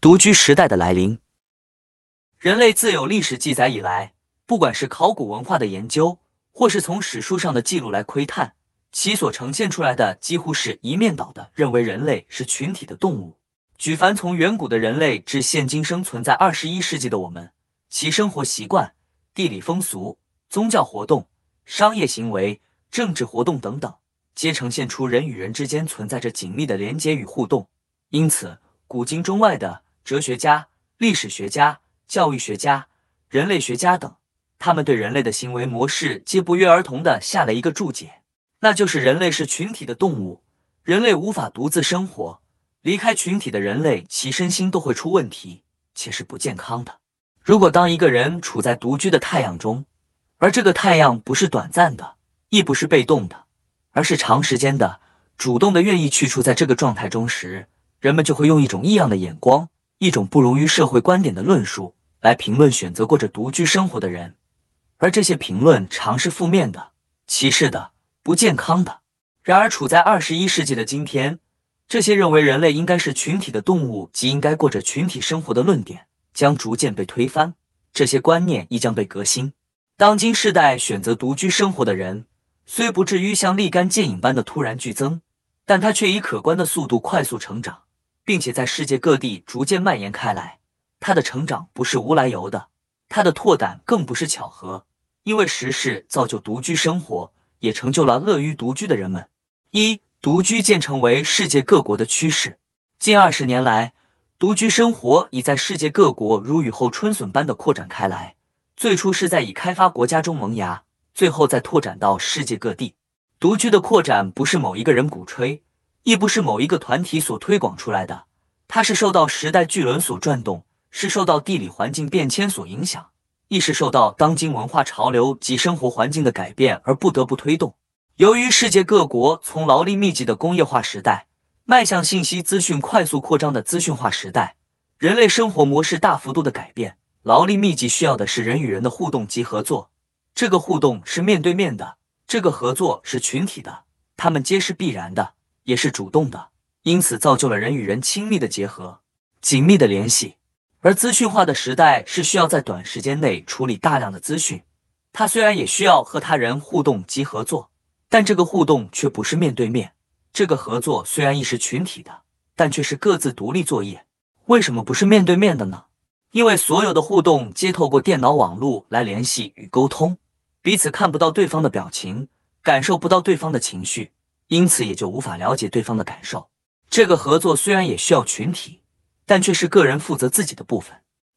独居时代的来临。人类自有历史记载以来，不管是考古文化的研究，或是从史书上的记录来窥探，其所呈现出来的几乎是一面倒的，认为人类是群体的动物。举凡从远古的人类至现今生存在二十一世纪的我们，其生活习惯、地理风俗、宗教活动、商业行为、政治活动等等，皆呈现出人与人之间存在着紧密的连结与互动。因此，古今中外的哲学家、历史学家、教育学家、人类学家等，他们对人类的行为模式皆不约而同地下了一个注解，那就是人类是群体的动物，人类无法独自生活。离开群体的人类，其身心都会出问题，且是不健康的。如果当一个人处在独居的太阳中，而这个太阳不是短暂的，亦不是被动的，而是长时间的、主动的，愿意去处在这个状态中时，人们就会用一种异样的眼光，一种不容于社会观点的论述来评论选择过着独居生活的人，而这些评论常是负面的、歧视的、不健康的。然而，处在二十一世纪的今天，这些认为人类应该是群体的动物及应该过着群体生活的论点将逐渐被推翻，这些观念亦将被革新。当今世代选择独居生活的人，虽不至于像立竿见影般的突然剧增，但它却以可观的速度快速成长，并且在世界各地逐渐蔓延开来。它的成长不是无来由的，它的拓展更不是巧合，因为时势造就独居生活，也成就了乐于独居的人们。一独居渐成为世界各国的趋势。近二十年来，独居生活已在世界各国如雨后春笋般的扩展开来。最初是在已开发国家中萌芽，最后再拓展到世界各地。独居的扩展不是某一个人鼓吹，亦不是某一个团体所推广出来的，它是受到时代巨轮所转动，是受到地理环境变迁所影响，亦是受到当今文化潮流及生活环境的改变而不得不推动。由于世界各国从劳力密集的工业化时代迈向信息资讯快速扩张的资讯化时代，人类生活模式大幅度的改变，劳力密集需要的是人与人的互动及合作。这个互动是面对面的，这个合作是群体的，他们皆是必然的，也是主动的，因此造就了人与人亲密的结合、紧密的联系。而资讯化的时代是需要在短时间内处理大量的资讯，它虽然也需要和他人互动及合作。但这个互动却不是面对面，这个合作虽然亦是群体的，但却是各自独立作业。为什么不是面对面的呢？因为所有的互动皆透过电脑网络来联系与沟通，彼此看不到对方的表情，感受不到对方的情绪，因此也就无法了解对方的感受。这个合作虽然也需要群体，但却是个人负责自己的部分。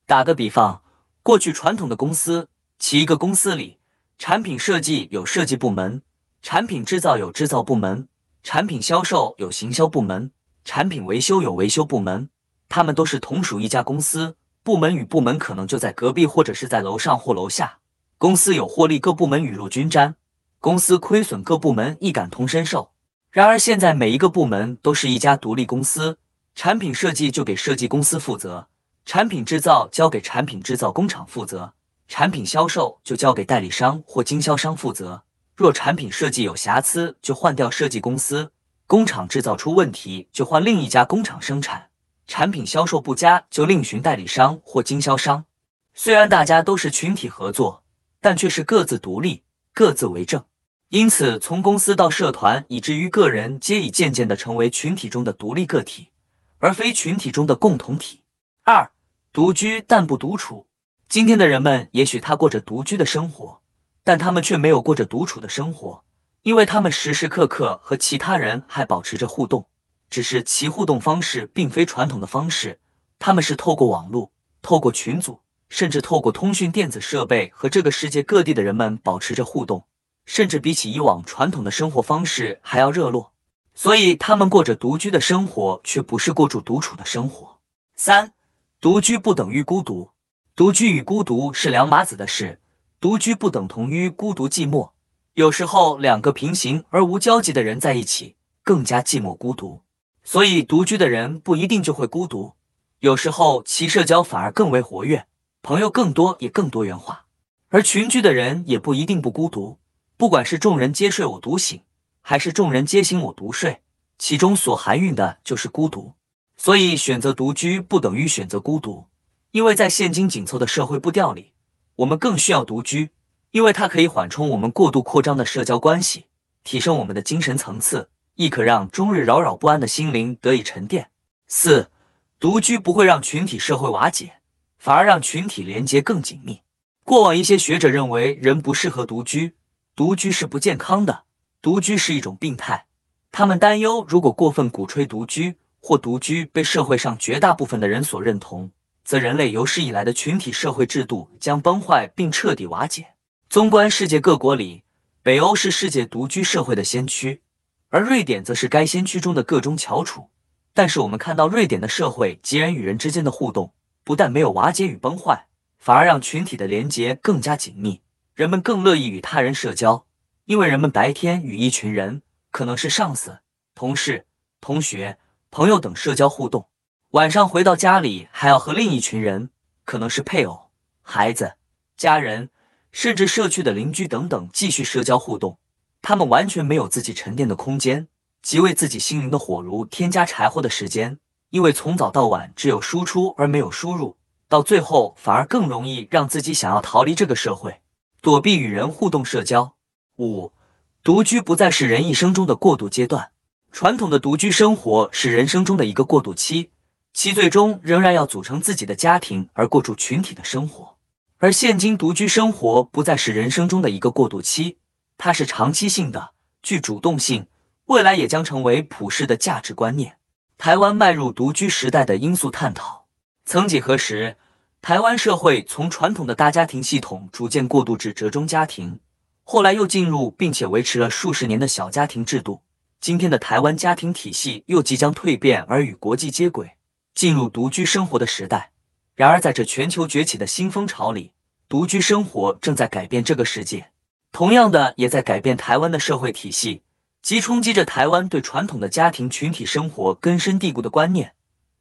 打个比方，过去传统的公司，其一个公司里，产品设计有设计部门。产品制造有制造部门，产品销售有行销部门，产品维修有维修部门，他们都是同属一家公司，部门与部门可能就在隔壁或者是在楼上或楼下。公司有获利，各部门雨露均沾；公司亏损，各部门亦感同身受。然而现在每一个部门都是一家独立公司，产品设计就给设计公司负责，产品制造交给产品制造工厂负责，产品销售就交给代理商或经销商负责。若产品设计有瑕疵，就换掉设计公司；工厂制造出问题，就换另一家工厂生产；产品销售不佳，就另寻代理商或经销商。虽然大家都是群体合作，但却是各自独立、各自为政。因此，从公司到社团，以至于个人，皆已渐渐地成为群体中的独立个体，而非群体中的共同体。二、独居但不独处。今天的人们，也许他过着独居的生活。但他们却没有过着独处的生活，因为他们时时刻刻和其他人还保持着互动，只是其互动方式并非传统的方式，他们是透过网络、透过群组，甚至透过通讯电子设备和这个世界各地的人们保持着互动，甚至比起以往传统的生活方式还要热络。所以他们过着独居的生活，却不是过住独处的生活。三，独居不等于孤独，独居与孤独是两码子的事。独居不等同于孤独寂寞，有时候两个平行而无交集的人在一起更加寂寞孤独。所以独居的人不一定就会孤独，有时候其社交反而更为活跃，朋友更多也更多元化。而群居的人也不一定不孤独，不管是众人皆睡我独醒，还是众人皆醒我独睡，其中所含蕴的就是孤独。所以选择独居不等于选择孤独，因为在现今紧凑的社会步调里，我们更需要独居，因为它可以缓冲我们过度扩张的社交关系，提升我们的精神层次，亦可让终日扰扰不安的心灵得以沉淀。四，独居不会让群体社会瓦解，反而让群体连结更紧密。过往一些学者认为人不适合独居，独居是不健康的，独居是一种病态。他们担忧，如果过分鼓吹独居，或独居被社会上绝大部分的人所认同，则人类有史以来的群体社会制度将崩坏并彻底瓦解。纵观世界各国里，北欧是世界独居社会的先驱，而瑞典则是该先驱中的个中翘楚。但是我们看到，瑞典的社会及人与人之间的互动，不但没有瓦解与崩坏。反而让群体的连结更加紧密，人们更乐意与他人社交，因为人们白天与一群人，可能是上司、同事、同学、朋友等社交互动，晚上回到家里还要和另一群人，可能是配偶、孩子、家人，甚至社区的邻居等等继续社交互动。他们完全没有自己沉淀的空间，即为自己心灵的火炉添加柴火的时间，因为从早到晚只有输出而没有输入。到最后，反而更容易让自己想要逃离这个社会，躲避与人互动社交。五，独居不再是人一生中的过渡阶段。传统的独居生活是人生中的一个过渡期，其最终仍然要组成自己的家庭而过住群体的生活。而现今独居生活不再是人生中的一个过渡期，它是长期性的，具主动性，未来也将成为普世的价值观念。台湾迈入独居时代的因素探讨。曾几何时，台湾社会从传统的大家庭系统逐渐过渡至折中家庭，后来又进入并且维持了数十年的小家庭制度。今天的台湾家庭体系又即将蜕变而与国际接轨，进入独居生活的时代。然而，在这全球崛起的新风潮里，独居生活正在改变这个世界，同样的也在改变台湾的社会体系，即冲击着台湾对传统的家庭群体生活根深蒂固的观念。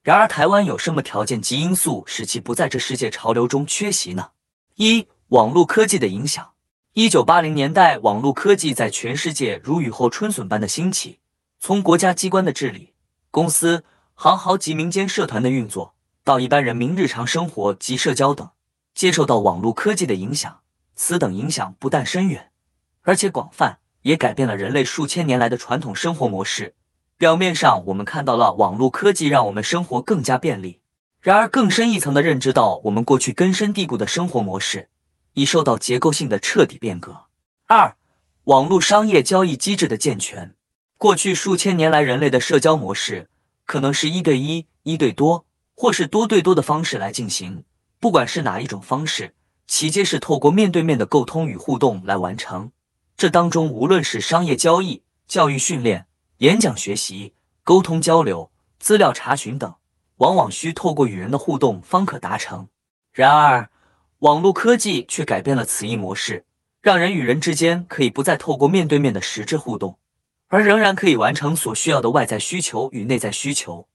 然而，台湾有什么条件及因素使其不在这世界潮流中缺席呢？一、网络科技的影响。一九八零年代，网络科技在全世界如雨后春笋般的兴起，从国家机关的治理、公司、行号及民间社团的运作，到一般人民日常生活及社交等，接受到网络科技的影响。此等影响不但深远，而且广泛，也改变了人类数千年来的传统生活模式。表面上，我们看到了网络科技让我们生活更加便利，然而更深一层的认知到，我们过去根深蒂固的生活模式已受到结构性的彻底变革。二、网络商业交易机制的健全。过去数千年来，人类的社交模式可能是一对一、一对多，或是多对多的方式来进行。不管是哪一种方式，其皆是透过面对面的沟通与互动来完成。这当中，无论是商业交易、教育训练，演讲学习、沟通交流、资料查询等，往往需透过与人的互动方可达成。然而，网络科技却改变了此一模式，让人与人之间可以不再透过面对面的实质互动，而仍然可以完成所需要的外在需求与内在需求。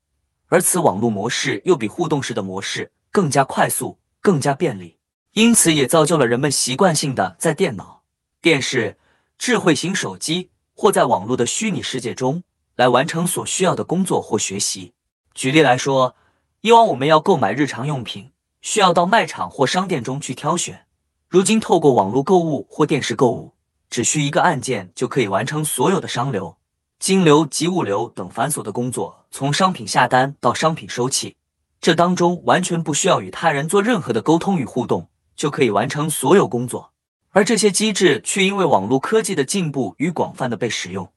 而此网络模式又比互动式的模式更加快速、更加便利，因此也造就了人们习惯性的在电脑、电视、智慧型手机。或在网络的虚拟世界中来完成所需要的工作或学习。举例来说，以往我们要购买日常用品，需要到卖场或商店中去挑选。如今透过网络购物或电视购物，只需一个按键就可以完成所有的商流、金流及物流等繁琐的工作。从商品下单到商品收器，这当中完全不需要与他人做任何的沟通与互动，就可以完成所有工作。而这些机制却因为网络科技的进步与广泛的被使用，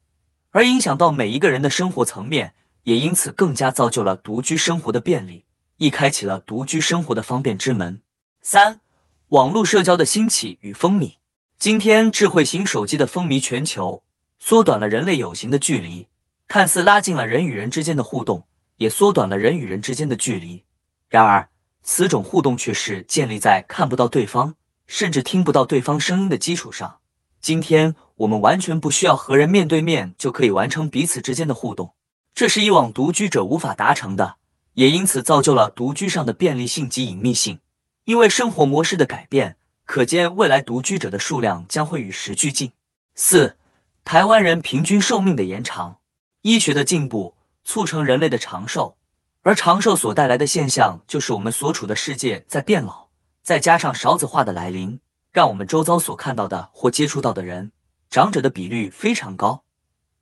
而影响到每一个人的生活层面，也因此更加造就了独居生活的便利，亦开启了独居生活的方便之门。三、网络社交的兴起与风靡。今天智慧型手机的风靡全球，缩短了人类有形的距离，看似拉近了人与人之间的互动，也缩短了人与人之间的距离。然而，此种互动却是建立在看不到对方。甚至听不到对方声音的基础上，今天我们完全不需要和人面对面就可以完成彼此之间的互动，这是以往独居者无法达成的，也因此造就了独居上的便利性及隐秘性。因为生活模式的改变，可见未来独居者的数量将会与时俱进。四、台湾人平均寿命的延长，医学的进步促成人类的长寿，而长寿所带来的现象，就是我们所处的世界在变老，再加上少子化的来临，让我们周遭所看到的或接触到的人，长者的比率非常高。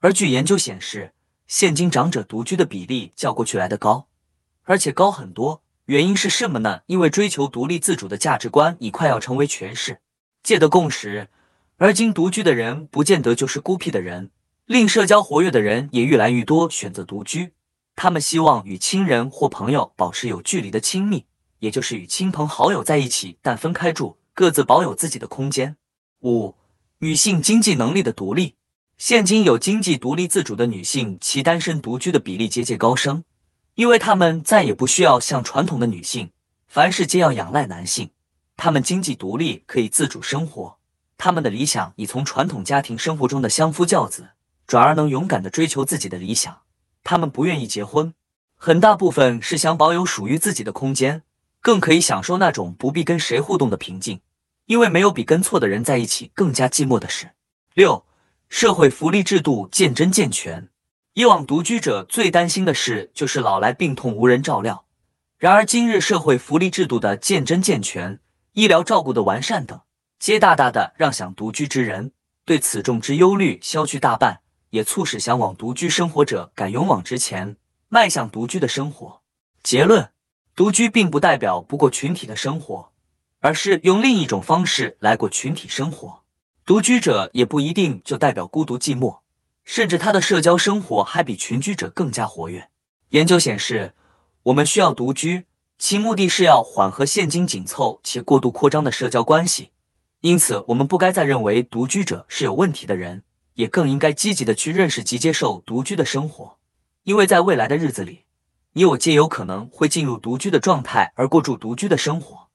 而据研究显示，现今长者独居的比例较过去来得高，而且高很多。原因是什么呢？因为追求独立自主的价值观已快要成为全世界的共识，而今独居的人不见得就是孤僻的人，令社交活跃的人也越来越多选择独居。他们希望与亲人或朋友保持有距离的亲密，也就是与亲朋好友在一起，但分开住，各自保有自己的空间。五、女性经济能力的独立。现今有经济独立自主的女性，其单身独居的比例节节高升。因为她们再也不需要像传统的女性，凡事皆要仰赖男性。她们经济独立，可以自主生活。她们的理想已从传统家庭生活中的相夫教子，转而能勇敢地追求自己的理想。她们不愿意结婚，很大部分是想保有属于自己的空间，更可以享受那种不必跟谁互动的平静。因为没有比跟错的人在一起更加寂寞的事。六，社会福利制度渐真健全。以往独居者最担心的事就是老来病痛无人照料，然而今日社会福利制度的渐真健全，医疗照顾的完善等，皆大大的让想独居之人对此重之忧虑消去大半，也促使向往独居生活者敢勇往直前，迈向独居的生活。结论：独居并不代表不过群体的生活，而是用另一种方式来过群体生活。独居者也不一定就代表孤独寂寞。甚至他的社交生活还比群居者更加活跃。研究显示，我们需要独居，其目的是要缓和现今紧凑且过度扩张的社交关系。因此，我们不该再认为独居者是有问题的人，也更应该积极地去认识及接受独居的生活。因为在未来的日子里，你我皆有可能会进入独居的状态而过住独居的生活。